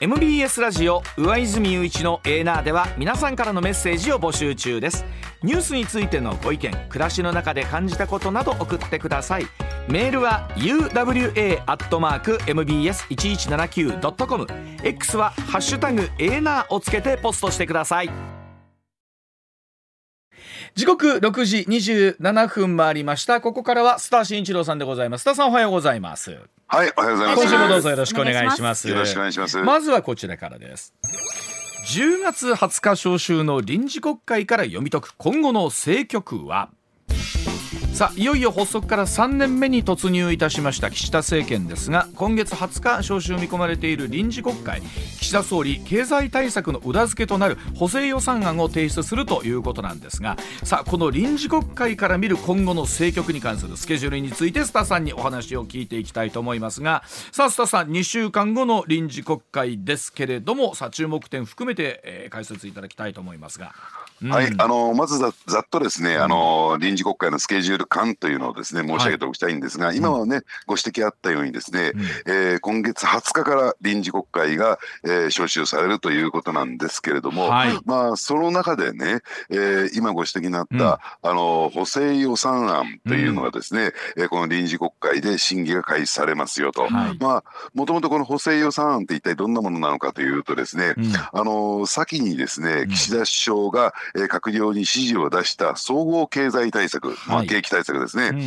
MBS ラジオ上泉雄一のエーナーでは皆さんからのメッセージを募集中です。ニュースについてのご意見暮らしの中で感じたことなど送ってください。メールは uwa.mbs1179.com X は「ハッシュタグエーナー」をつけてポストしてください。時刻6時27分回りました。ここからはスター新一郎さんでございます。スターさんおはようございます。はい、おはようございます。今週もどうぞよろしくお願いします。よろしくお願いします。まずはこちらからです。10月20日召集の臨時国会から読み解く。今後の政局は？さあいよいよ発足から3年目に突入いたしました岸田政権ですが今月20日召集見込まれている臨時国会岸田総理経済対策の裏付けとなる補正予算案を提出するということなんですがさあこの臨時国会から見る今後の政局に関するスケジュールについてスタさんにお話を聞いていきたいと思いますがさあスタさん2週間後の臨時国会ですけれどもさあ注目点含めて、えー、解説いただきたいと思いますが。はい、あのまずざざっとですね、あの臨時国会のスケジュール感というのをですね申し上げておきたいんですが、はい、今はね、ご指摘あったようにですね、うん、えー、今月20日から臨時国会が、えー、召集されるということなんですけれども、はい、まあその中でね、えー、今ご指摘になった、うん、あの補正予算案というのがですね、うん、えー、この臨時国会で審議が開始されますよと、はい、まあもともとこの補正予算案って一体どんなものなのかというとですね、あの先にですね岸田首相がえ閣僚に指示を出した総合経済対策、まあ、景気対策ですね、うん、え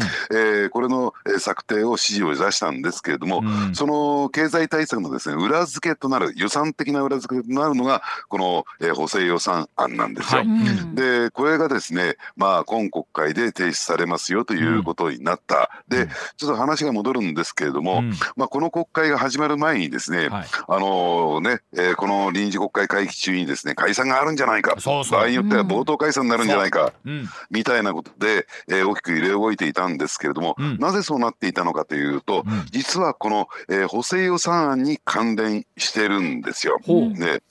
ー、これの策定を指示を出したんですけれども、うん、その経済対策のですね裏付けとなる予算的な裏付けとなるのがこの、えー、補正予算案なんですよ。はい、でこれがですね、まあ、今国会で提出されますよということになった。うん、でちょっと話が戻るんですけれども、まあ、この国会が始まる前にですね、はい、あのね、えー、この臨時国会会期中にですね解散があるんじゃないか。場合によっては冒頭頭解散になるんじゃないか、う。ん、みたいなことで、えー、大きく揺れ動いていたんですけれども、うん、なぜそうなっていたのかというと、うん、実はこの、えー、補正予算案に関連してるんですよ。ね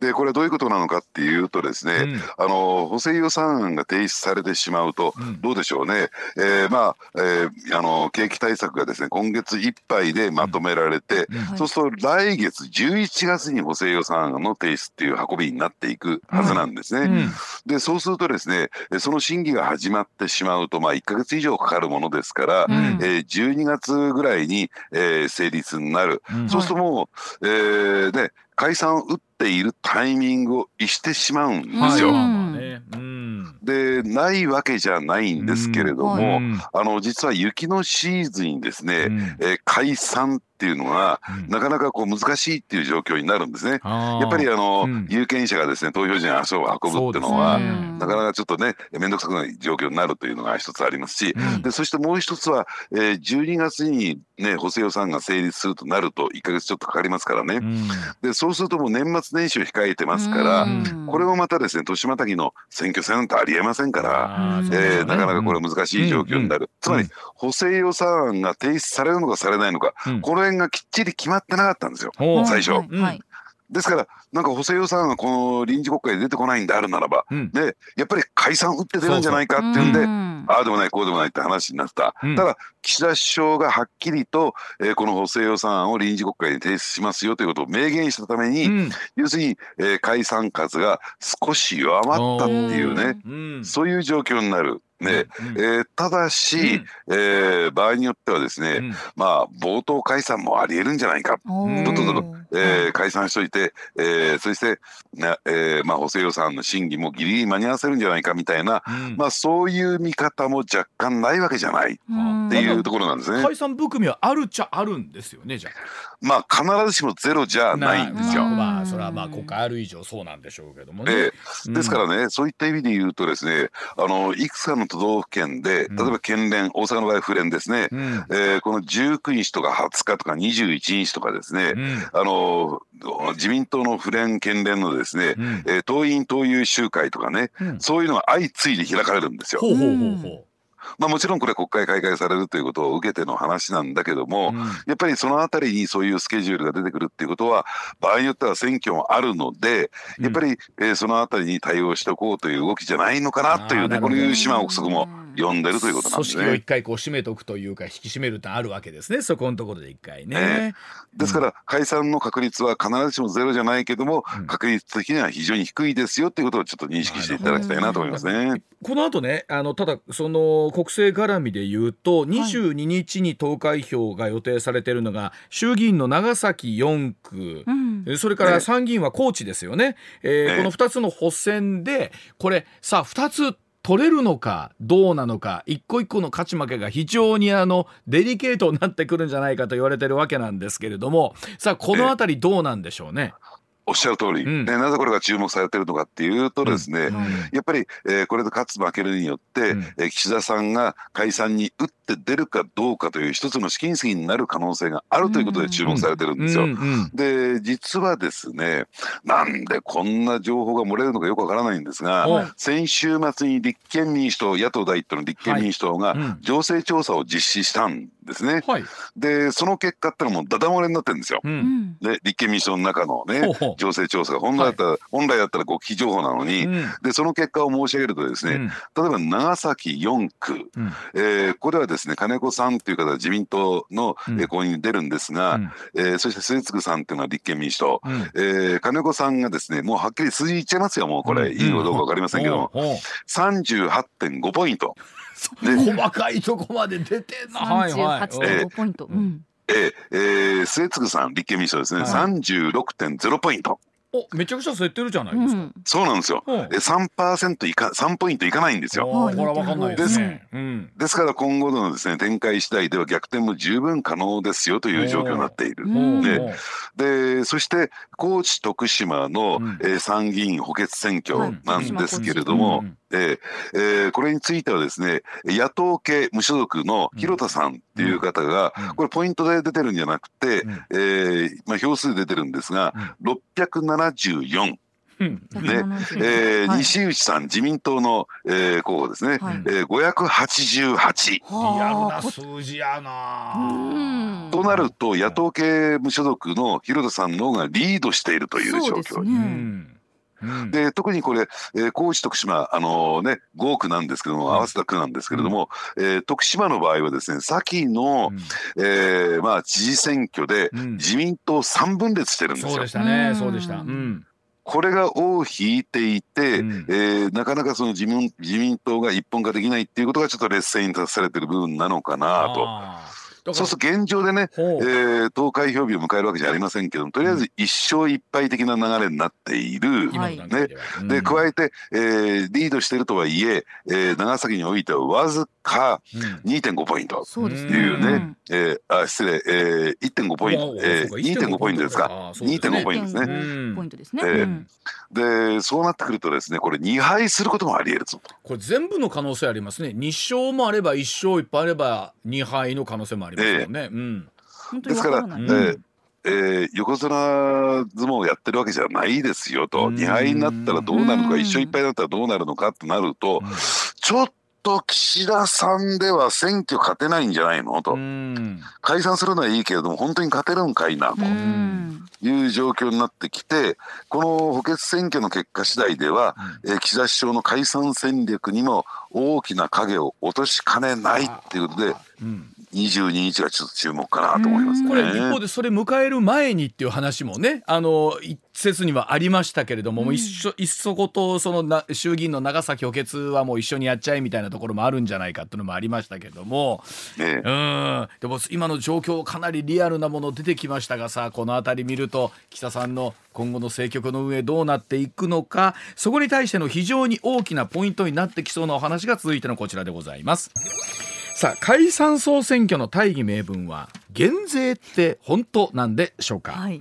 でこれどういうことなのかっていうとですね、うん、あの補正予算案が提出されてしまうと、どうでしょうね、えー、まあ、えー、あの景気対策がですね今月いっぱいでまとめられて、うん、そうすると来月11月に補正予算案の提出っていう運びになっていくはずなんですね。でそうするとですねその審議が始まってしまうとまあ1か月以上かかるものですから、うん、えー、12月ぐらいに、えー、成立になる、そうするともう、えーね、解散を打ってているタイミングを逸してしまうんですよ。でないわけじゃないんですけれども、あの実は雪のシーズンにですね、えー、解散っていうのが、うん、なかなかこう難しいっていう状況になるんですね。やっぱりあの、うん、有権者がですね投票所に足を運ぶっていうのは、ね、なかなかちょっとね面倒くさくない状況になるというのが一つありますし、うん、でそしてもう一つは、えー、12月にね補正予算が成立するとなると1か月ちょっとかかりますからね、でそうするともう年末年始を控えてますから、これをまたですね年またぎの選挙戦なんてありえませんから、えー、なかなかこれ難しい状況になる、つまり補正予算案が提出されるのかされないのか、この辺がきっちり決まってなかったんですよ。最初。はいですからなんか補正予算がこの臨時国会で出てこないんであるならば、うん、でやっぱり解散打って出るんじゃないかっていうん。でああでもないこうでもないって話になった、うん、ただ岸田首相がはっきりと、えー、この補正予算案を臨時国会に提出しますよということを明言したために、うん、要するに、えー、解散数が少し弱まったっていうね、そういう状況になる。ね。えー、ただし、うん、えー、場合によってはですね、うん、まあ冒頭解散もありえるんじゃないかどんどんどえー、解散しといて、えー、そして、ねえーまあ、補正予算の審議もギリギリ間に合わせるんじゃないかみたいな、うん、まあ、そういう見方も若干ないわけじゃないっていうところなんですね。解散含みはあるっちゃあるんですよねじゃまあ必ずしもゼロじゃないんですよ。まあそれはまあ国会ある以上そうなんでしょうけどもね。えー、ですからね、そういった意味で言うとですねあのいくつかの都道府県で例えば県連、大阪の場合府連ですね、うん、えー、この19日とか20日とか21日とかですね、うん、あの自民党の府連県連のですね、うん。えー党員党友集会とかね、うん。そういうのが相次いで開かれるんですよ。ほうほうほうほまあ、もちろんこれ国会開会されるということを受けての話なんだけども、うん。やっぱりそのあたりにそういうスケジュールが出てくるっていうことは場合によっては選挙もあるのでやっぱり、えーそのあたりに対応しておこうという動きじゃないのかなというねこういう島憶測も読んでるということなんです組織を一ね。回こう締めておくというか引き締めるってあるわけですね。そこのところで一回ね。えですから解散の確率は必ずしもゼロじゃないけども、うん。確率的には非常に低いですよっていうことをちょっと認識していただきたいなと思いますね。この後ねあのただその国政絡みで言うと22日に投開票が予定されているのが衆議院の長崎4区、うん。えそれから参議院は高知ですよね、えーええ。この2つの補選でこれさあ2つ取れるのかどうなのか一個一個の勝ち負けが非常にあのデリケートになってくるんじゃないかと言われてるわけなんですけれどもさあこの辺りどうなんでしょうね？おっしゃる通り、うん。でなぜこれが注目されてるのかっていうとですね、うん。やっぱり、えーこれで勝つ負けるによって、うん。えー岸田さんが解散に打って出るかどうかという一つの試金石になる可能性があるということで注目されてるんですよ。で実はですねなんでこんな情報が漏れるのかよくわからないんですが、はい。先週末に立憲民主党野党第一党の立憲民主党が情勢調査を実施したんですね。はい、でその結果ってのはもうダダ漏れになってるんですよ。で立憲民主党の中のね情勢調査が本来だったら、本来だったら極秘情報なのに、うん。でその結果を申し上げるとですね、うん。例えば長崎4区、うん。えーこれはですね金子さんという方は自民党の、うん。えー公認に出るんですが、うん。えーそして末次さんっていうのは立憲民主党、うん。えー金子さんがですねもうはっきり数字言っちゃいますよもうこれ、うん。いいのかどうか分かりませんけども、ほうほう38.5ポイント。で 細かいとこまで出てんな。はいはい。38.5ポイント。うんえーえー末次さん立憲民主党ですね、はい。36.0ポイント。おめちゃくちゃ競ってるじゃないですか。うん。そうなんですよ、う。んえー、3%いか3ポイントいかないんですよ。これはわかんないですね。うん。ですから今後のですね展開次第では逆転も十分可能ですよという状況になっている。う。んででそして高知徳島の、うん。えー参議院補欠選はい。挙なんですけれども、うんえーえーこれについてはですね野党系無所属の広田さんっていう方が、うん。これポイントで出てるんじゃなくて、うん。えーまあ、票数で出てるんですが、674。うん。ね。170えーはい。西内さん自民党の、えー候補ですね、はい。えー、588。リアルな数字やうな。ん。となると野党系無所属の広田さんの方がリードしているという状況うそうで特にこれ、えー高知徳島あのね5区なんですけどもはい合わせた区なんですけれども、えー徳島の場合はですね先の、えーまあ、知事選挙でうん自民党3分裂してるんですよそうで。したね。うんそうでした。うん。これが尾を引いていて、うんえーなかなかその自民自民党が一本化できないっていうことがちょっと劣勢に立たされてる部分なのかなと。そうすると現状でね、えー投開票日を迎えるわけじゃありませんけどもとりあえず一勝一敗的な流れになっている。今の段階で加えて、えーリードしているとはいええー長崎においてはわずかうん。2.5ポイント。そうですね。っていうね、うん。えーあ失礼、えー、1.5ポイント、えー、そうか。2.5ポイントですか。あーそうですね。2.5ポイントですね。2.5ポイントですね。えーうん。でそうなってくるとですねこれ2敗することもあり得る。これ全部の可能性ありますね。2勝もあれば1勝いっぱいあれば2敗の可能性もありますよね。ですから。えーえー横綱相撲をやってるわけじゃないですよと。うん。2敗になったらどうなるのかうん1勝1敗になったらどうなるのかとなるとうん。ちょっと岸田さんでは選挙勝てないんじゃないのと。うん。解散するのはいいけれども本当に勝てるんかいなうん。という状況になってきてこの補欠選挙の結果次第では、えー岸田首相の解散戦略にも大きな影を落としかねないっていうことでうん22日がちょっと注目かなと思いますね。これ一方でそれ迎える前にっていう話もねあの一説にはありましたけれども、もう一緒いっそことそのな衆議院の長崎補欠はもう一緒にやっちゃえみたいなところもあるんじゃないかっていうのもありましたけどもねうんでも今の状況かなりリアルなもの出てきましたがさこの辺り見ると岸田さんの今後の政局の運営どうなっていくのかそこに対しての非常に大きなポイントになってきそうなお話が続いてのこちらでございます。さあ解散総選挙の大義名分は減税って本当なんでしょうか、はい。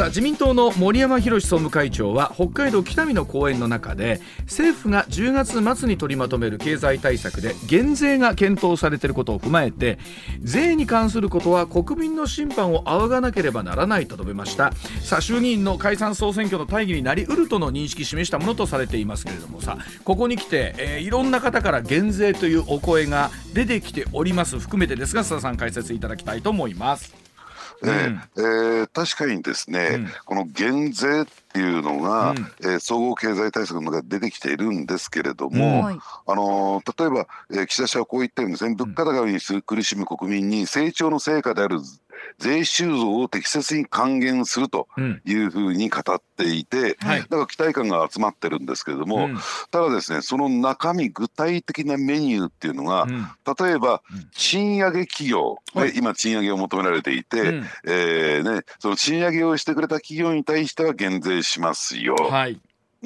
さあ自民党の森山博総務会長は北海道北見の講演の中で政府が10月末に取りまとめる経済対策で減税が検討されていることを踏まえて税に関することは国民の審判を仰がなければならないと述べましたさあ衆議院の解散総選挙の大義になりうるとの認識示したものとされていますけれどもさここに来て、えーいろんな方から減税というお声が出てきております含めてですが須田さん解説いただきたいと思います。えーえー確かにですね、うん。この減税っていうのが、うん。えー総合経済対策の中で出てきているんですけれども、はい。あのー例えば、えー岸田氏はこう言ってるん。ですね物価高に苦しむ国民に成長の成果である税収増を適切に還元するとうん。いうふうに語っていて、はい。だから期待感が集まってるんですけれども、うん。ただですねその中身具体的なメニューっていうのが、うん。例えばうん。賃上げ企業、ねはい。今賃上げを求められていて、うん。えーね、その賃上げをしてくれた企業に対しては減税しますよ、はい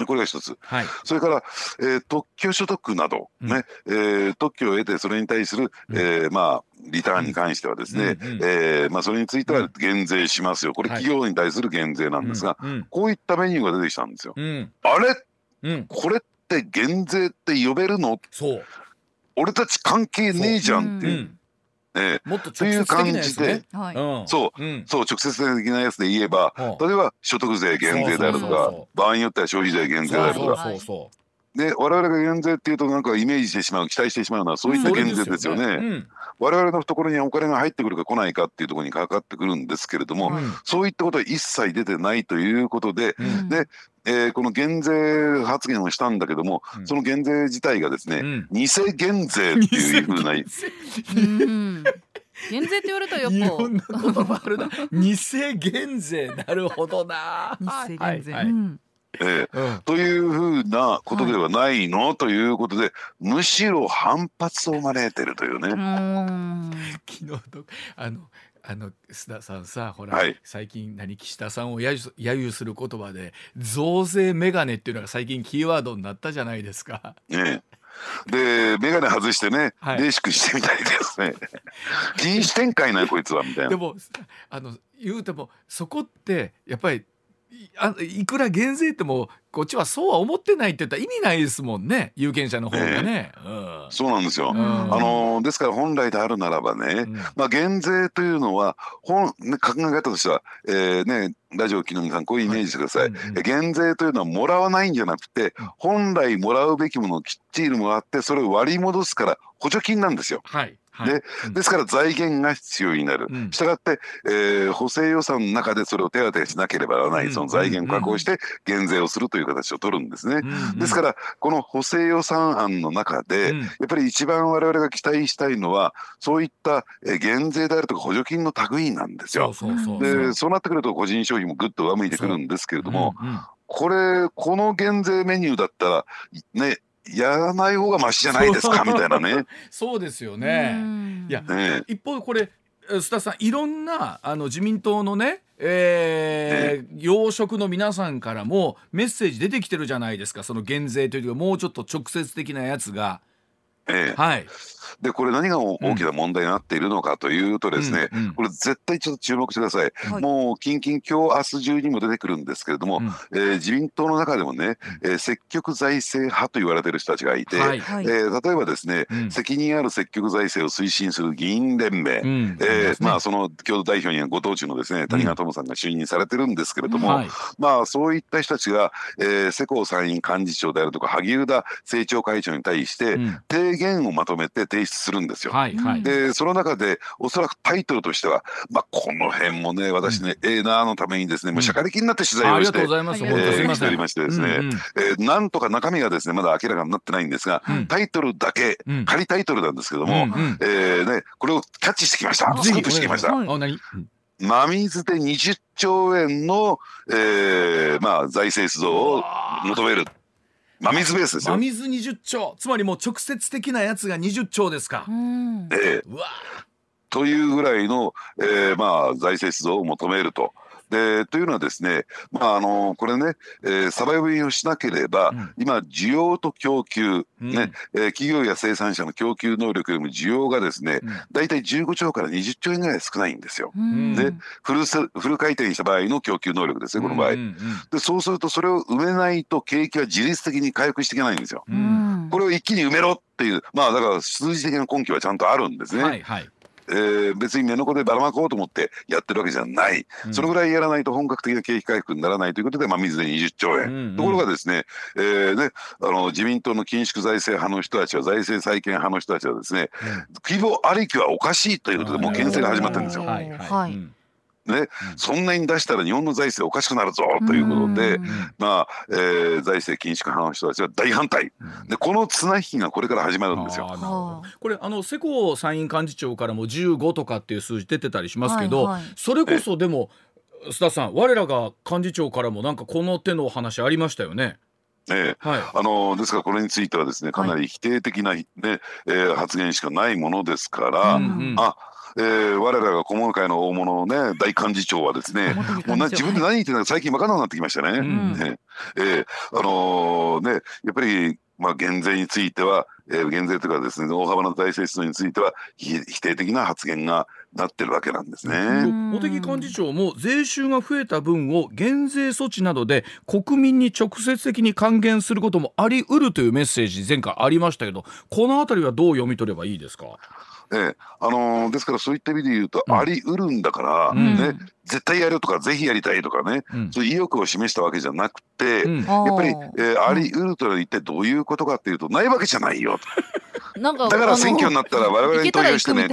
これが一つ。はい。それから、えー特許所得など、うん。ねえー特許を得てそれに対する、うん。えーまあ、リターンに関してはですね、うん。うん。えーまあ、それについては減税しますよ。これはい。企業に対する減税なんですが、うん。こういったメニューが出てきたんですよ。うん。あれ？うん。これって減税って呼べるの？そう。俺たち関係ねえじゃんっていう。うんえ。もっと直接的なやつい。うん。そう。うん。そう直接的なやつで言えばは例えば所得税減税であるとかそうそうそうそう。場合によっては消費税減税であるとそうかそう。そで我々が減税っていうとなんかイメージしてしまう期待してしまうのはそういったう減税ですよね。うん我々の懐にお金が入ってくるか来ないかっていうところにかかってくるんですけれども、はいそういったことは一切出てないということで、うん。でえーこの減税発言をしたんだけども、うん。その減税自体がですね、うん。偽減税っていうふうな うん。減税って言われたらやっいろんなぱ。言葉あるな偽減税。なるほどな。偽減税。はいはい。うんえーうんというふうなことではないの、ということでむしろ反発を招いてるというね。うん。昨日のあのあの須田さんさほら、はい最近何岸田さんを揶揄する言葉で増税メガネっていうのが最近キーワードになったじゃないですか。ねで眼鏡外してね、はいレーシックしてみたいですね 禁止展開なこいつはみたいな。でもあの言うてもそこってやっぱりいあいくら減税ってもこっちはそうは思ってないって言ったら意味ないですもんね。有権者の方がね。うん。そうなんですよ、うん。あのですから本来であるならばね、うん。まあ、減税というのは本、ね、考え方としては、えーね、ラジオ木の皆さんこういうイメージしてください、うんうんえ減税というのはもらわないんじゃなくてうん。本来もらうべきものをきっちりもらってそれを割り戻すから補助金なんですよ。はいはい。でうん。ですから財源が必要になる。うん。したがって、えー補正予算の中でそれを手当てしなければならなうん。い、その財源を確保して減税をするという形を取るんですね。うん。ですから、この補正予算案の中で、うん。やっぱり一番我々が期待したいのは、そういったえー減税であるとか補助金の類なんですよ。で、そうなってくると個人消費もぐっと上向いてくるんですけれども、これ、この減税メニューだったら、ね、やらない方がマシじゃないですかみたいなね。そうですよね。うん。いやね一方これえ須田さんいろんなあの自民党のね、えー要職の皆さんからもメッセージ出てきてるじゃないですか。その減税というかもうちょっと直接的なやつがええ。はい。でこれ何が大きな問題になっているのかというとですね、うんうん。これ絶対ちょっと注目してください、はい。もう近々今日明日中にも出てくるんですけれども、うん。えー自民党の中でもね、えー積極財政派と言われている人たちがいて、はい。はいえー例えばですね、うん。責任ある積極財政を推進する議員連盟、うん。えーまあその共同代表にはご当地のですね谷川智さんが就任されてるんですけれども、はい。まあそういった人たちが、えー世耕参院幹事長であるとか萩生田政調会長に対してうん提言をまとめて提出するんですよ。はいはい。でその中でおそらくタイトルとしては、まあ、この辺もね私ね、ええなーのためにですねもうしゃかりきになって取材ありがとをして、うございます。えーておりましてですね、うんうん。えーなんとか中身がですねまだ明らかになってないんですが、うん。タイトルだけ、うん。仮タイトルなんですけども、うんうん。えーね、これをキャッチしてきました。スクープしてきました。真水で20兆円の、えーまあ、財政出動を求める真水ベースですよ。真水20兆つまりもう直接的なやつが20兆ですか。うん。えーうわ。というぐらいの、えーまあ、財政出動を求めると。でというのはですね、まあ、あのこれね、えー、サバ読みをしなければ、うん、今需要と供給、うん、ねえー、企業や生産者の供給能力よりも需要がですね、うん、大体15兆から20兆円ぐらい少ないんですよ。でフルフル回転した場合の供給能力ですねこの場合。でそうするとそれを埋めないと景気は自律的に回復していけないんですよ。これを一気に埋めろっていうまあだから数字的な根拠はちゃんとあるんですね。はいはいえー、別に目の子でばらまこうと思ってやってるわけじゃない、うん、そのぐらいやらないと本格的な景気回復にならないということで、まあ、水で20兆円、うんうん、ところがですね,、えーね、あの自民党の緊縮財政派の人たちは財政再建派の人たちはですね、うん、規模ありきはおかしいということでもう牽制が始まってるんですよ。はいはい。ね、うん、そんなに出したら日本の財政おかしくなるぞということで、まあえー、財政緊縮派の人たちは大反対、でこの綱引きがこれから始まるんですよ。これあの世耕参院幹事長からも15とかっていう数字出てたりしますけど、はいはい、それこそでも須田さん我らが幹事長からもなんかこの手の話ありましたよね。ええ。はい、あのですからこれについてはですねかなり否定的な、ねえー、発言しかないものですから、うんうん、あえー、我らが顧問会の大物ね大幹事長はですねもうな自分で何言ってんのか最近分からなくなってきましたね。うん、ね。えー、あのー、ねやっぱりまあ、減税については、えー、減税というかですね大幅な財政出動については否定的な発言がなってるわけなんですね。茂木幹事長も税収が増えた分を減税措置などで国民に直接的に還元することもあり得るというメッセージ前回ありましたけどこの辺りはどう読み取ればいいですか？ええあのー、ですからそういった意味で言うと、あり得るんだから、うん、ね、絶対やるとかぜひやりたいとかね、うん、そういう意欲を示したわけじゃなくて、うん、やっぱり、えー、あり得るとは一体どういうことかっていうとないわけじゃないよと。なんかだから選挙になったら我々に投票してね。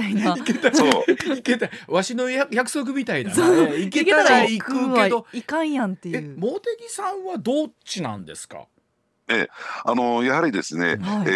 そう。いけたわしの約束みたいな。いけたら行くけど。いかんやんっていう。茂木さんはどっちなんですか？えあのやはりですね、はい、え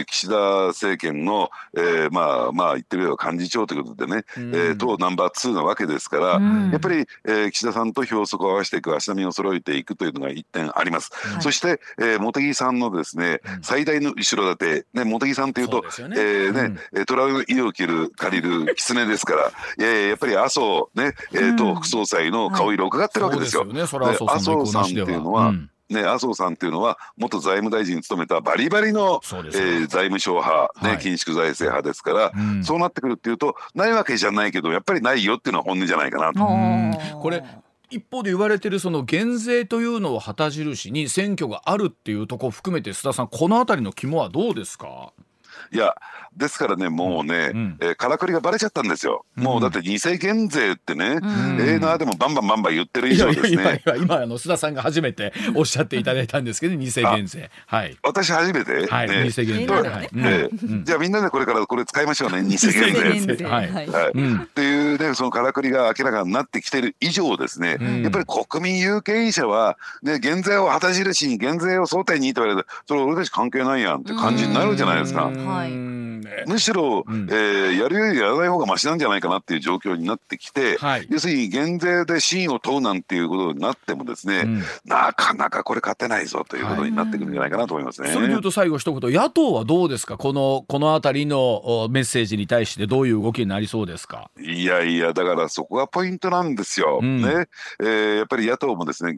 ー、岸田政権の、えー、まあまあ言ってみれば幹事長ということでね、うん、えー、党ナンバー2なわけですから、うん、やっぱり、えー、岸田さんと票速を合わせていく足並みを揃えていくというのが一点あります。はい、そして、えー、茂木さんのですね、うん、最大の後ろ盾、ね、茂木さんというとう、ね、えー、ね、うん、を切る借りる狐ですから、えー、やっぱり麻生ね、えー、党副総裁の顔色を伺ってるわけですよ。はい、すね、麻生さんっていうのは、ね、麻生さんっていうのは元財務大臣に務めたバリバリの、えー、財務省派、ね、緊縮財政派ですから、うん、そうなってくるっていうとないわけじゃないけどやっぱりないよっていうのは本音じゃないかなと。これ一方で言われてるその減税というのを旗印に選挙があるっていうところ含めて須田さんこの辺りの肝はどうですか？いやですからねもうね、うん、えー、からくりがバレちゃったんですよ、うん、もうだって偽減税ってね、うん、映画でもバンバンバンバン言ってる以上ですね。今あの須田さんが初めておっしゃっていただいたんですけど偽減税。はい。私初めて、はい、ね、偽減税、はい。えー、じゃあみんなでこれからこれ使いましょうね 偽減税。はい、はい。っていうねそのからくりが明らかになってきてる以上ですね、やっぱり国民有権者はね減税を旗印に減税を争点にと言われてそれ俺たち関係ないやんって感じになるじゃないですか。はいむしろ、うん、えー、やるよりやらない方がましなんじゃないかなっていう状況になってきて、はい、要するに減税で真を問うなんていうことになってもですね、うん、なかなかこれ勝てないぞということになってくるんじゃないかなと思いますね。はい、それでいうと最後一言。野党はどうですか？このこの辺りのメッセージに対してどういう動きになりそうですか？いやいやだからそこがポイントなんですよ。うん、ね。えー、やっぱり野党もですね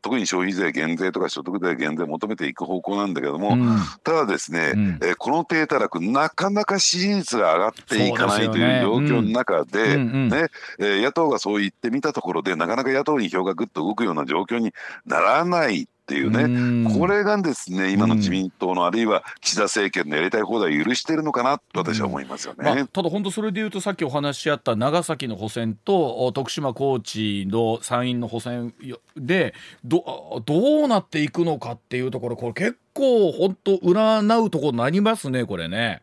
特に消費税減税とか所得税減税求めていく方向なんだけども、ただですね、うん、えー、この低たらくなかなか支持率が上がっていかないという状況の中で、ねえ野党がそう言ってみたところでなかなか野党に票がぐっと動くような状況にならないっていうね、これがですね今の自民党のあるいは岸田政権のやりたい放題を許しているのかなと私は思いますよね、まあ、ただ本当それでいうとさっきお話しあった長崎の補選と徳島高知の参院の補選でどどうなっていくのかっていうところこれ結構本当占うところなりますねこれね。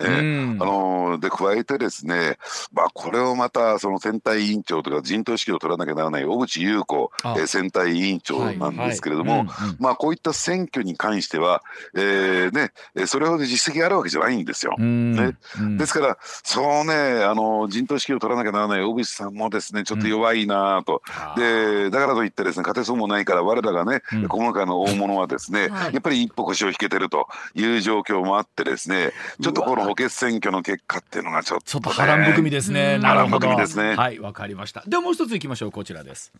えー、あので加えてですね、まあ、これをまたその選対委員長とか陣頭指揮を取らなきゃならない小渕優子、えー、選対委員長なんですけれども、まあ、こういった選挙に関しては、えーね、それほど実績があるわけじゃないんですよ。ね、ですからそうねあの陣頭指揮を取らなきゃならない小渕さんもですねちょっと弱いなと、でだからといってですね勝てそうもないから我らがね、うん、今回の大物はですね、はい、やっぱり一歩腰を引けてるという状況もあってですねちょっとこの補欠選挙の結果っていうのがちょっと、ね、ちょっと波乱含みですね。うんなるほど。波乱含みですねはい、わかりました。ではもう一ついきましょう。こちらです。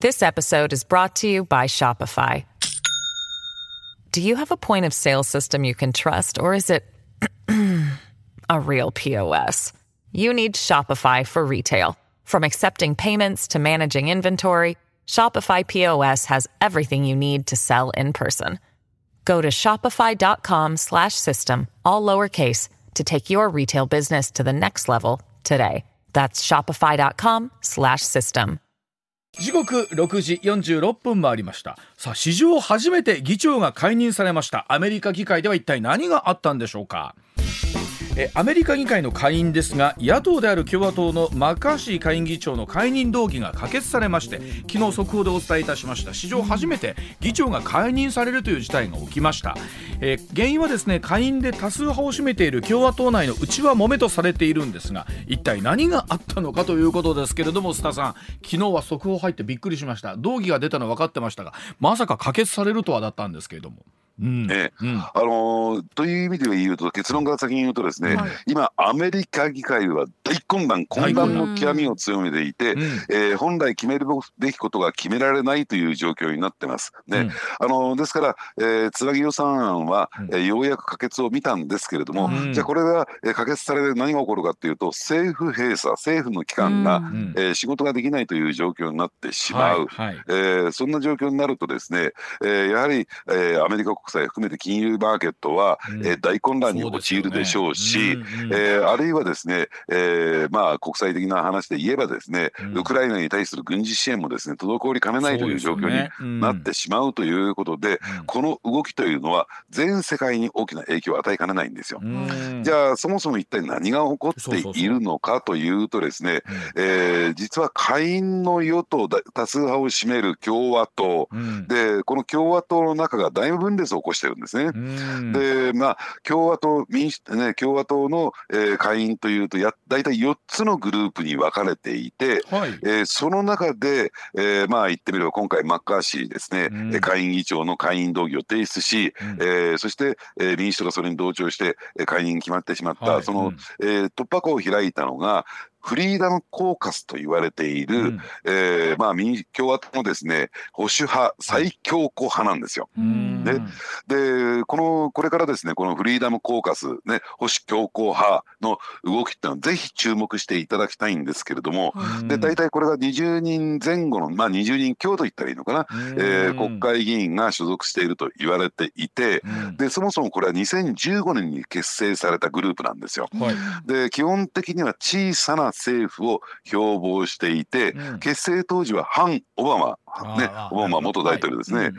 This episode is brought to you by Shopify. Do you have a point of sale system you can trust, or is it a real POS? You need Shopify for retail. From accepting payments to managing inventory, Shopify POS has everything you need to sell in person. Go to shopify.com slash system, all lowercase, to take your retail business to the next level today. That's shopify.com slash system. 時刻6時46分回りましたさあ史上初めて議長が解任されましたアメリカ議会では一体何があったんでしょうかえアメリカ議会の下院ですが野党である共和党のマッカーシー下院議長の解任動議が可決されまして昨日速報でお伝えいたしました。史上初めて議長が解任されるという事態が起きました、え原因はですね下院で多数派を占めている共和党内の内輪もめとされているんですが一体何があったのかということですけれども須田さん昨日は速報入ってびっくりしました。動議が出たの分かってましたがまさか可決されるとはだったんですけれども。うん。ええ。うん。あのーという意味で言うと結論から先に言うとですね、はい今アメリカ議会は大混乱混乱の極みを強めていて、うん。えー本来決めるべきことが決められないという状況になってます。ね。うん。あのーですから、えー、つなぎ予算案は、えーようやく可決を見たんですけれども、うん。じゃあこれが、えー可決されて何が起こるかっていうと政府閉鎖政府の機関が、うん。うん。えー仕事ができないという状況になってしまう。はい。はい。えーそんな状況になるとですね、えーやはり、えーアメリカ国債含めて金融マーケットは、うん。えー大混乱に陥るでしょうし、そうですよねうんうん。えーあるいはですね、えーまあ、国際的な話で言えばですね、うん。ウクライナに対する軍事支援もですね滞りかねないという状況になってしまうということで、うん。この動きというのは全世界に大きな影響を与えかねないんですよ。うん。じゃあそもそも一体何が起こっているのかというとですね、えー実は下院の与党だ多数派を占める共和党。うん。でこの共和党の中が大分裂を起こしてるんですね。うん。でまあ共和党民主、ね、共和党の、えー下院というとや大体4つのグループに分かれていて、はい。えーその中で、えーまあ言ってみれば今回マッカーシーですね、うん。えー下院議長の解任動議を提出し、うん。えーそして、えー民主党がそれに同調して、えー解任決まってしまった、はい。その、うん。えー突破口を開いたのがフリーダムコーカスと言われている、うん。えーまあ、民共和党のですね保守派最強硬派なんですよ。うん。ででこのこれからですねこのフリーダムコーカス、ね、保守強硬派の動きっていうのはぜひ注目していただきたいんですけれども、うん。で大体これが20人前後の、まあ、20人強と言ったらいいのかな、うん。えー国会議員が所属していると言われていて、うん。でそもそもこれは2015年に結成されたグループなんですよ。はい。で基本的には小さな政府を標榜していて、うん。結成当時は反オバマ、ねオバマ元大統領ですね。はい。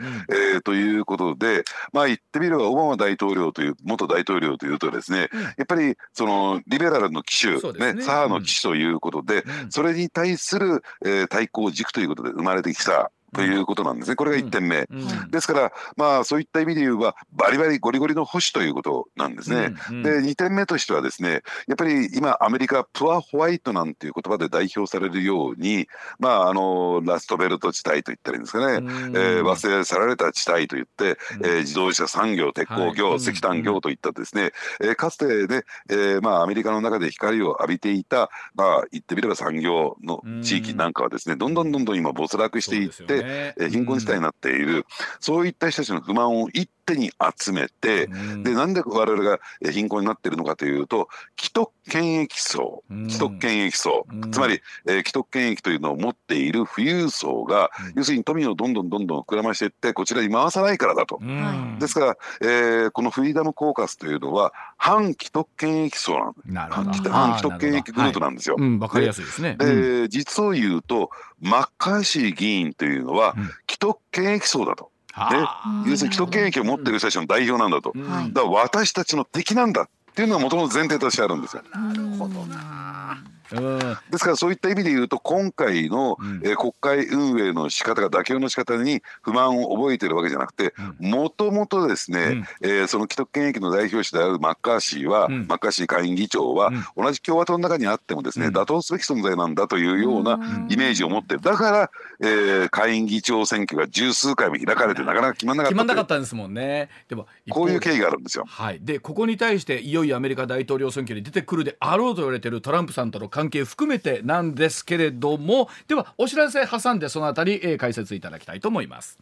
えーということで、まあ、言ってみればオバマ大統領という元大統領というとですね、うん。やっぱりそのリベラルの機種、ね。ね左派の機種ということで、うん。それに対する、えー対抗軸ということで生まれてきたということなんですね。これが1点目。うん。ですから、まあ、そういった意味で言えば、バリバリゴリゴリの保守ということなんですね。で2点目としてはですねやっぱり今アメリカプアホワイトなんていう言葉で代表されるようにまああのラストベルト地帯といったらいいんですかね、うん。えー忘れ去られた地帯といって、うん。えー自動車産業鉄鋼業、はい。石炭業といったですね、えーかつてね、えーまあアメリカの中で光を浴びていたまあ言ってみれば産業の地域なんかはですねどんどんどんどん今没落していって、貧困地帯になっている、そういった人たちの不満を一手に集めて、うん。でなんで我々がえー貧困になっているのかというと既得権益層うん。既得権益層、うん。つまり、えー既得権益というのを持っている富裕層が、うん要するに富をどんどんどんどん膨らましていってこちらに回さないからだと。うん。ですから、えーこのフリーダムコーカスというのは反既得権益層なんなるほど。反既得権益グループなんですよ。うんわかりやすいですね。で、うん。実を言うとマッカーシー議員というのはうん。既得権益層だと。はあ要するに既得権益を持っている人たちの代表なんだと。うんはいだから私たちの敵なんだっていうのが元の前提としてあるんですよ。なるほどな。うん。ですからそういった意味で言うと今回の、うん。えー国会運営の仕方が妥協の仕方に不満を覚えているわけじゃなくてもともとですね、うん。えーその既得権益の代表者であるマッカーシーは、うん。マッカーシー下院議長は、同じ共和党の中にあってもですね、うん。打倒すべき存在なんだというようなイメージを持ってる。だから、えー下院議長選挙が十数回も開かれてなかなか決まらなかった決まんなかったんですもんね。でもこういう経緯があるんですよ。はい、でここに対していよいよアメリカ大統領選挙に出てくるであろうと言われているトランプさんとの関関係含めてなんですけれどもではお知らせ挟んでそのあたり、えー解説いただきたいと思います。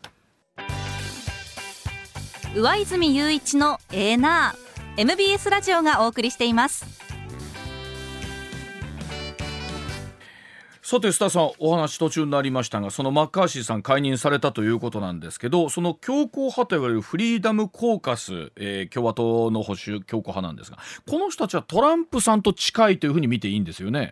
上泉雄一のエーナー MBS ラジオがお送りしていますさてスタさんお話途中になりましたがそのマッカーシーさん解任されたということなんですけどその強硬派といわれるフリーダムコーカス、えー共和党の保守強硬派なんですがこの人たちはトランプさんと近いというふうに見ていいんですよね？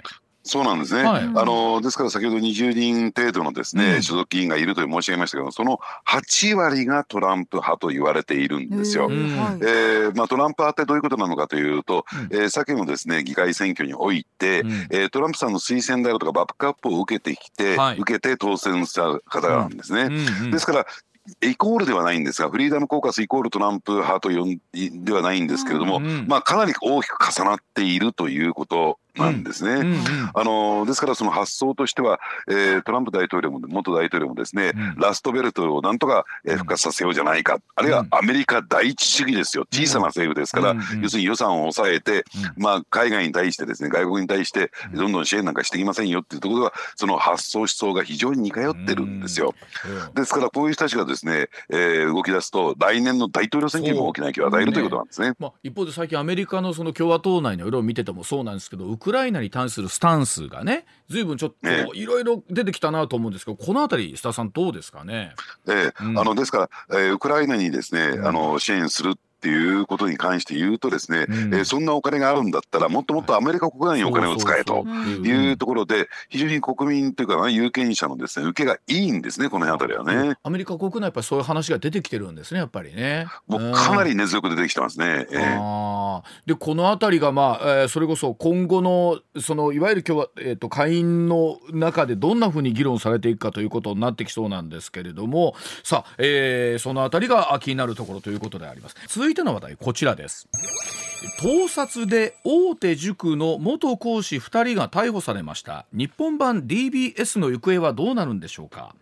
そうなんですね。はい。あのですから先ほど20人程度のですね、うん。所属議員がいると申し上げましたけど、その8割がトランプ派と言われているんですよ。うん。はい。えーまあ、トランプ派ってどういうことなのかというと、うえー先もですね議会選挙において、うん。えートランプさんの推薦であるとかバックアップを受けてきて、はい。受けて当選した方なんですね。うん。うん。ですからイコールではないんですがフリーダムコーカスイコールトランプ派と呼んではないんですけれども、うん。まあ、かなり大きく重なっているということなんですね。うん。うんあのですからその発想としては、えートランプ大統領も元大統領もですね、うん。ラストベルトをなんとか、えー復活させようじゃないか、あるいはアメリカ第一主義ですよ。小さな政府ですから、うん。うん。要するに予算を抑えて、まあ、海外に対してですね外国に対してどんどん支援なんかしてきませんよっていうところではその発想思想が非常に似通ってるんですよ。うん。ですからこういう人たちがですね、えー動き出すと来年の大統領選挙にも大きな影響を与えるということなんですね。まあ、一方で最近アメリカのその共和党内の色を見ててもそうなんですけどウクライナに対するスタンスがね随分ちょっとねいろいろ出てきたなと思うんですけどこのあたり須田さんどうですかね？ええ。うん。あのですから、えーウクライナにですね、ん。あの支援するっていうことに関して言うとですね、うん。えーそんなお金があるんだったらもっともっとアメリカ国内にお金を使えというところで非常に国民というか、ね、有権者のですね受けがいいんですねこの辺りはね。アメリカ国内やっぱりそういう話が出てきてるんですねやっぱりね。もうかなり根強く出てきてますね。えー。でこの辺りが、まあえーそれこそ今後のそのいわゆる今日は、えー、と会員の中でどんなふうに議論されていくかということになってきそうなんですけれどもさあ、えーその辺りが気になるところということであります。続いての話題こちらです。盗撮で大手塾の元講師2人が逮捕されました。日本版 DBS の行方はどうなるんでしょうか。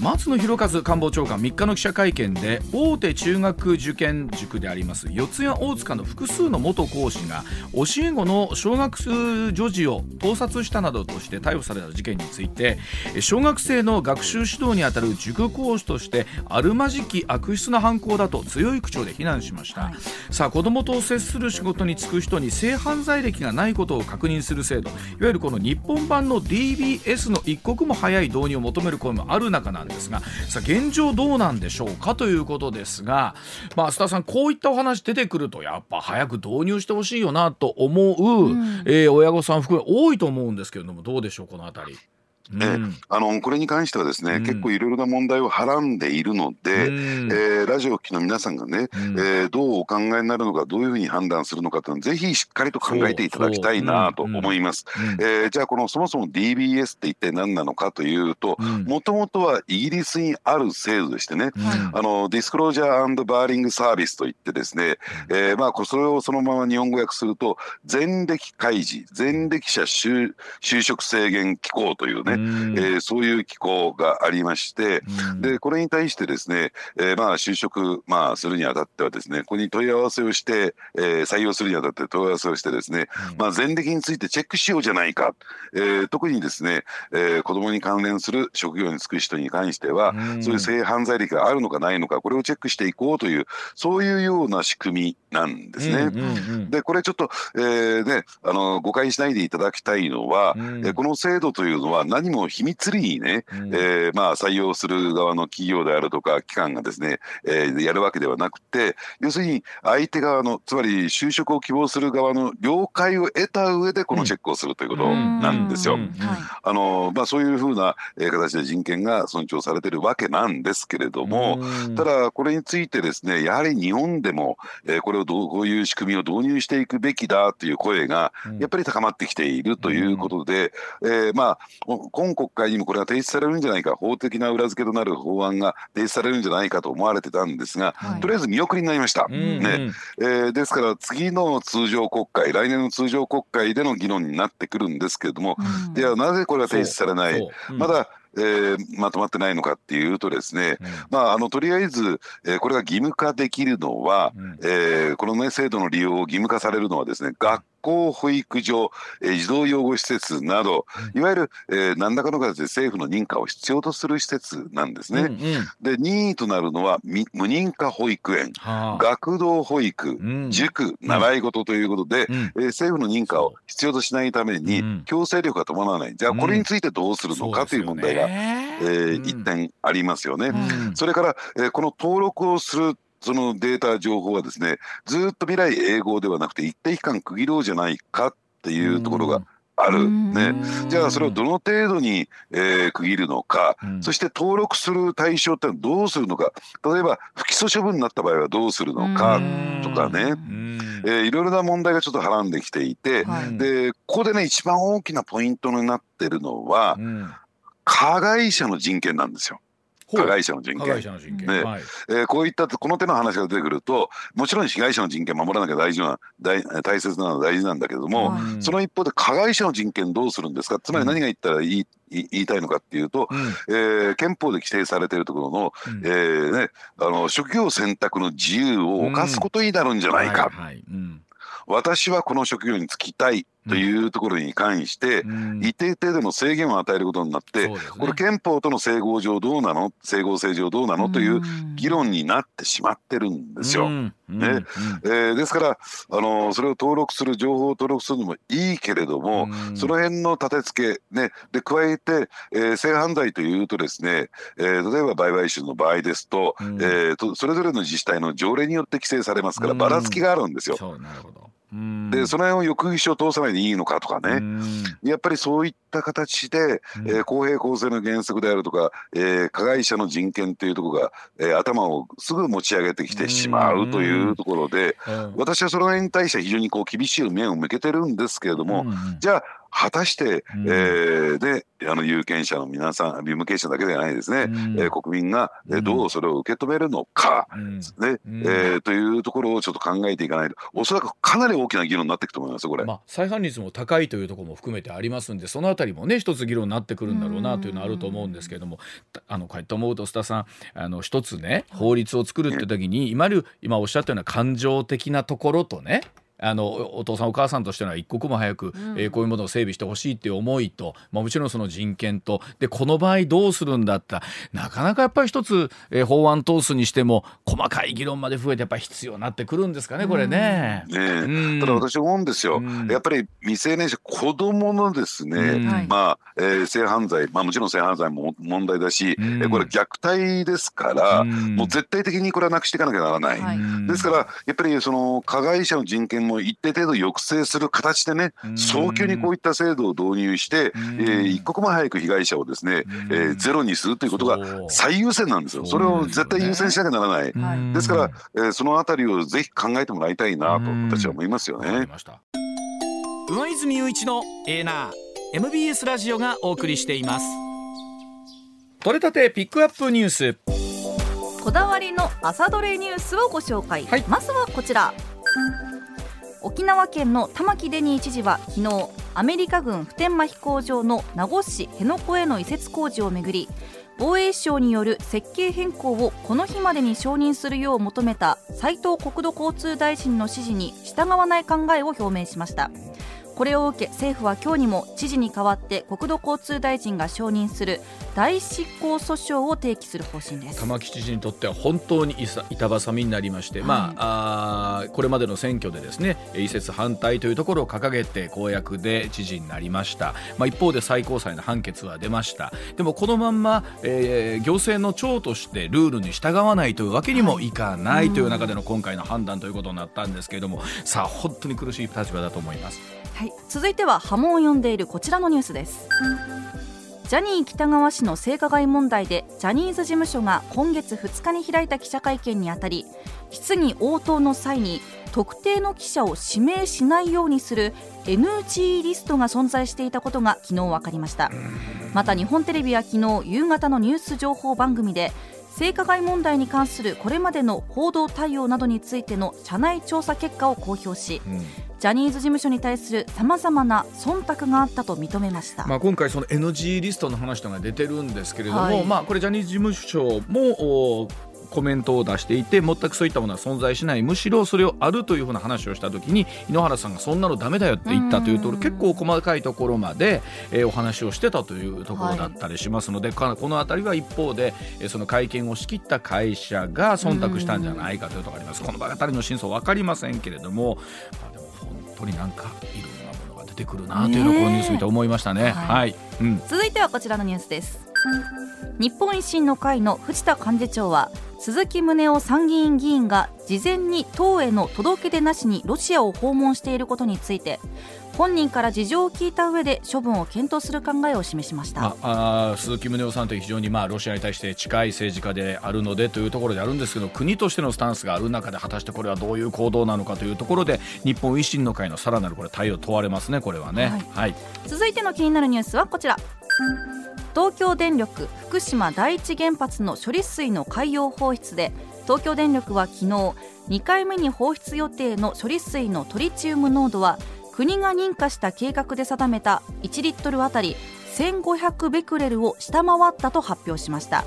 松野博一官房長官3日の記者会見で大手中学受験塾であります四谷大塚の複数の元講師が教え子の小学女児を盗撮したなどとして逮捕された事件についてえー小学生の学習指導にあたる塾講師としてあるまじき悪質な犯行だと強い口調で非難しました、さあ子どもと接する仕事に就く人に性犯罪歴がないことを確認する制度いわゆるこの日本版の DBS の一刻も早い導入を求める声もある中なんですがさあ現状どうなんでしょうかということですが、まあ、須田さんこういったお話出てくるとやっぱ早く導入してほしいよなと思う、えー親御さん含め多いと思うんですけれどもどうでしょうこのあたり。うん。ええあのこれに関してはですね、うん。結構いろいろな問題をはらんでいるので、うん。えーラジオを聴きの皆さんがね、うん。えーどうお考えになるのかどういうふうに判断するのかというのをぜひしっかりと考えていただきたいなと思います。うん。えーじゃあこのそもそも DBS って一体何なのかというとうん。もともとはイギリスにある制度でしてね、うんあのディスクロージャーバーリングサービスといってですね、えーまあこそれをそのまま日本語訳すると前歴開示前歴者就就職制限機構というね、うんえーそういう機構がありまして、うん。でこれに対してですね、えーまあ就職、まあ、するにあたってはですねここに問い合わせをして、えー採用するにあたって問い合わせをしてですね、まあ、前歴についてチェックしようじゃないか、えー特にですね、えー子どもに関連する職業に就く人に関しては、うん。そういう性犯罪歴があるのかないのかこれをチェックしていこうというそういうような仕組みなんですね。でこれちょっと、えーね、あの誤解しないでいただきたいのは、うん。えーこの制度というのは何にも秘密裏にね、うん。えーまあ、採用する側の企業であるとか機関がですね、えーやるわけではなくて要するに相手側のつまり就職を希望する側の了解を得た上でこのチェックをするということなんですよ。あのまあ、そういうふうなえー形で人権が尊重されているわけなんですけれども、うん。ただこれについてですねやはり日本でも、えーこれをどうこういう仕組みを導入していくべきだという声がうん。やっぱり高まってきているということで、えーまあお今国会にもこれが提出されるんじゃないか法的な裏付けとなる法案が提出されるんじゃないかと思われてたんですが、はい。とりあえず見送りになりました。うんね。えーですから次の通常国会来年の通常国会での議論になってくるんですけれども、うん。ではなぜこれは提出されないうん。まだ、えーまとまってないのかっていうとですね、うん。まあ、あのとりあえず、えーこれが義務化できるのは、うん。えーこの、ね、制度の利用を義務化されるのはですね学校保育所、えー児童養護施設などいわゆる、えー何らかの形で政府の認可を必要とする施設なんですね。うんうん。で任意となるのはみ無認可保育園はあ。学童保育、うん。塾習い事ということで、うん。えー政府の認可を必要としないためにうん。強制力が伴わない。じゃあこれについてどうするのかという問題が、えーうん一点ありますよね。うん。それから、えーこの登録をするそのデータ情報はですねずっと未来永劫ではなくて一定期間区切ろうじゃないかっていうところがある。うん。ね、じゃあそれをどの程度に、えー区切るのか、うん。そして登録する対象ってのはどうするのか。例えば不起訴処分になった場合はどうするのかうん。とかね、うん。えーいろいろな問題がちょっとはらんできていて、はい。でここでね一番大きなポイントになってるのはうん。加害者の人権なんですよ。加害者の人加害権。者の人権。ね。はい。えーこういったこの手の話が出てくるともちろん被害者の人権守らなきゃ大事な大大切なのは大事なんだけれども、はいうん。その一方で加害者の人権どうするんですか？つまり何が言ったらいい、い言いたいのかっていうと、うん。えー憲法で規定されているところの,、うん。えーね、あの職業選択の自由を犯すことになるんじゃないか、はいはい。うん。私はこの職業に就きたいというところに関して、うん。一定程度の制限を与えることになって、これ憲法との整合上どうなの？整合性上どうなの？という議論になってしまってるんですよ。えーですから、あのそれを登録する情報を登録するのもいいけれども、うん。その辺の立て付け、ね、で加えて、えー性犯罪というとですね、えー例えば売買収の場合ですと,、うん。えーとそれぞれの自治体の条例によって規制されますからうん。ばらつきがあるんですよ。そうなるほど。うんでその辺を抑止を通さないでいいのかとかね、うん。やっぱりそういった形で、うん。えー公平公正の原則であるとか、えー加害者の人権というところが、えー頭をすぐ持ち上げてきてしまうというところで、うん。私はその辺に対して非常にこう厳しい面を向けてるんですけれども、うん。じゃあ果たして、うん。えーであの有権者の皆さん義務権者だけではないですね、うん。えー国民が、えどうそれを受け止めるのか、うん。ねうん。えーというところをちょっと考えていかないとおそらくかなり大きな議論になっていくと思いますよこれ。まあ、再犯率も高いというところも含めてありますんでそのあたりもね一つ議論になってくるんだろうなというのはあると思うんですけれどもたあのこうやって思うと須田さんあの一つね法律を作るって時に今る今おっしゃったような感情的なところとねあのお父さんお母さんとしては一刻も早く、ん。えーこういうものを整備してほしいっていう思いと、まあ、もちろんその人権とでこの場合どうするんだった。らなかなかやっぱり一つ、えー法案通すにしても細かい議論まで増えてやっぱり必要になってくるんですかねこれね。ねえ。うん。ただ私思うんですよ、うん。やっぱり未成年者子供のですね、まあ、えー性犯罪、まあ、もちろん性犯罪も問題だし、うん。えーこれ虐待ですから、うん。もう絶対的にこれはなくしていかなきゃならない。はい。ですからやっぱりその加害者の人権も一定程度抑制する形でね、うん。早急にこういった制度を導入して、うん。えー一刻も早く被害者をですね、うん。えーゼロにするということが最優先なんですよ。それを絶対優先しなきゃならない。はい。ですから、えーそのあたりをぜひ考えてもらいたいなとうん。私は思いますよね。上泉雄一のエーナー MBS ラジオがお送りしています。取れたてピックアップニュース。こだわりの朝どれニュースをご紹介、はい。まずはこちら沖縄県の玉城デニー知事は昨日アメリカ軍普天間飛行場の名護市辺野古への移設工事をめぐり防衛省による設計変更をこの日までに承認するよう求めた斉藤国土交通大臣の指示に従わない考えを表明しました。これを受け政府は今日にも知事に代わって国土交通大臣が承認する大執行訴訟を提起する方針です。玉城知事にとっては本当に板挟みになりまして、はい、まああこれまでの選挙でですね移設反対というところを掲げて公約で知事になりました、まあ、一方で最高裁の判決は出ました。でもこのまんま、えー、行政の長としてルールに従わないというわけにもい。かないという中での今回の判断ということになったんですけれどもさあ本当に苦しい立場だと思います。はい、続いては波紋を呼んでいるこちらのニュースです。ジャニー喜多川氏の性加害問題でジャニーズ事務所が今月2日に開いた記者会見にあたり質疑応答の際に特定の記者を指名しないようにする NG リストが存在していたことが昨日分かりました。また日本テレビは昨日夕方のニュース情報番組で性加害問題に関するこれまでの報道対応などについての社内調査結果を公表し、うん。ジャニーズ事務所に対するさまざまな忖度があったと認めました、まあ、今回、その NG リストの話とが出てるんですけれども、はい、まあ、これ、ジャニーズ事務所もコメントを出していて全くそういったものは存在しない。むしろそれをあるというふうな話をした時に井ノ原さんがそんなのダメだよって言ったというところ結構細かいところまで、えー、お話をしてたというところだったりしますので、はい、この辺りは一方で、えー、その会見を仕切った会社が忖度したんじゃないかというところがあります。この辺りの真相分かりませんけれども、まあ、でも本当になんかいろんなものが出てくるなというのをこのニュース見て思いましたね。はい、はい、うん、続いてはこちらのニュースです。日本維新の会の藤田幹事長は鈴木宗男参議院議員が事前に党への届け出なしにロシアを訪問していることについて本人から事情を聞いた上で処分を検討する考えを示しました、まあ、あ鈴木宗男さんという非常にまあロシアに対して近い政治家であるのでというところであるんですけど国としてのスタンスがある中で果たしてこれはどういう行動なのかというところで日本維新の会のさらなるこれ対応問われますねこれはね、はい、はい、続いての気になるニュースはこちら東京電力福島第一原発の処理水の海洋放出で東京電力は昨日2回目に放出予定の処理水のトリチウム濃度は国が認可した計画で定めた1リットル当たり1500ベクレルを下回ったと発表しました。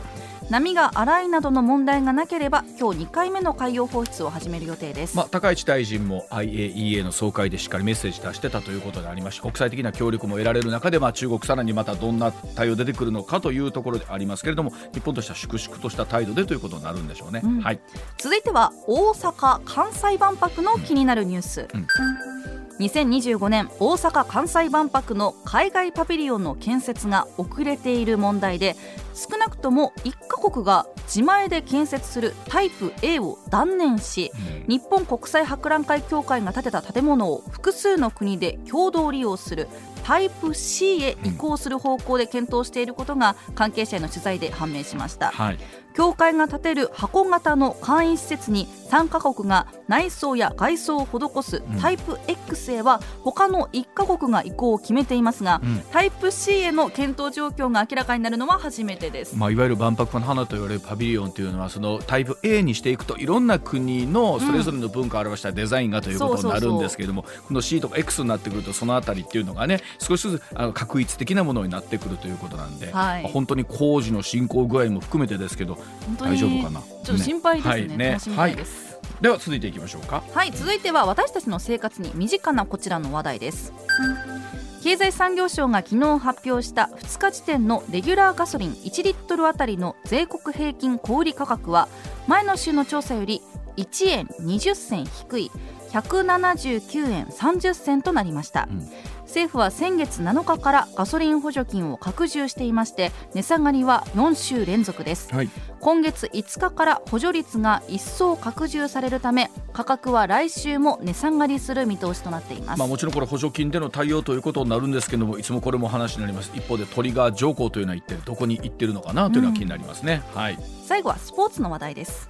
波が荒いなどの問題がなければ今日2回目の海洋放出を始める予定です、まあ、高市大臣も IAEA の総会でしっかりメッセージ出してたということでありまし国際的な協力も得られる中で、まあ、中国さらにまたどんな対応出てくるのかというところでありますけれども日本としては粛々とした態度でということになるんでしょうね、うん、はい、続いては大阪・関西万博の気になるニュース、うんうん2025年大阪・関西万博の海外パビリオンの建設が遅れている問題で少なくとも1カ国が自前で建設するタイプ A を断念し、うん、日本国際博覧会協会が建てた建物を複数の国で共同利用するタイプ C へ移行する方向で検討していることが関係者への取材で判明しました。はい協会が建てる箱型の簡易施設に3カ国が内装や外装を施すタイプ X へは他の1カ国が移行を決めていますが、うん、タイプ C への検討状況が明らかになるのは初めてです、まあ、いわゆる万博の花と言われるパビリオンというのはそのタイプ A にしていくといろんな国のそれぞれの文化を表したデザインがということになるんですけれどもこの C とか X になってくるとそのあたりっていうのがね少しずつあの確一的なものになってくるということなんで、はい、まあ、本当に工事の進行具合も含めてですけど大丈夫かな？ちょっと心配ですね、ね、楽しみです、はい、では続いていきましょうか。はい続いては私たちの生活に身近なこちらの話題です。経済産業省が昨日発表した2日時点のレギュラーガソリン1リットルあたりの全国平均小売価格は前の週の調査より1円20銭低い179円30銭となりました、うん。政府は先月7日からガソリン補助金を拡充していまして値下がりは4週連続です、はい、今月5日から補助率が一層拡充されるため価格は来週も値下がりする見通しとなっています、まあ、もちろんこれ補助金での対応ということになるんですけどもいつもこれも話になります。一方でトリガー条項というのは一体どこに行ってるのかなというのは気になりますね、うん、はい、最後はスポーツの話題です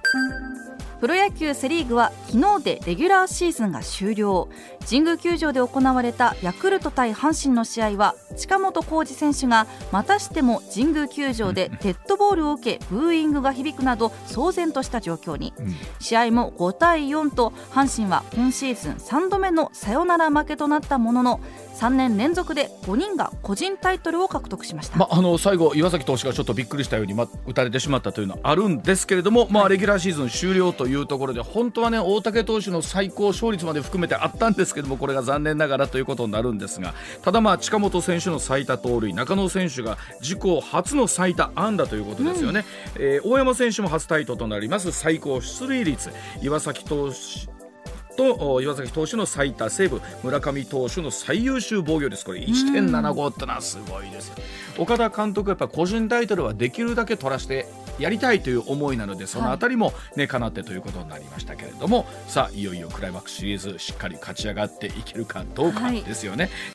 プロ野球セ・リーグは昨日でレギュラーシーズンが終了。神宮球場で行われたヤクルト対阪神の試合は近本浩二選手がまたしても神宮球場でデッドボールを受けブーイングが響くなど騒然とした状況に、試合も5対4と阪神は今シーズン3度目のサヨナラ負けとなったものの3年連続で5人が個人タイトルを獲得しました、まあ、あの最後、岩崎投手がちょっとびっくりしたように、ま、打たれてしまったというのはあるんですけれども、まあ、レギュラーシーズン終了というところで本当はね大竹投手の最高勝率まで含めてあったんですけどもこれが残念ながらということになるんですがただまあ近本選手の最多盗塁中野選手が自己初の最多安打ということですよね、うん、えー、大山選手も初タイトとなります。最高出塁率。岩崎投手と岩崎投手の最多セーブ村上投手の最優秀防御率。これ1.75ってのはすごいですよ。岡田監督やっぱ個人タイトルはできるだけ取らせてやりたいという思いなのでそのあたりもねかなってということになりましたけれども。さあいよいよクライマックスシリーズしっかり勝ち上がっていけるかどうかですよね、はい、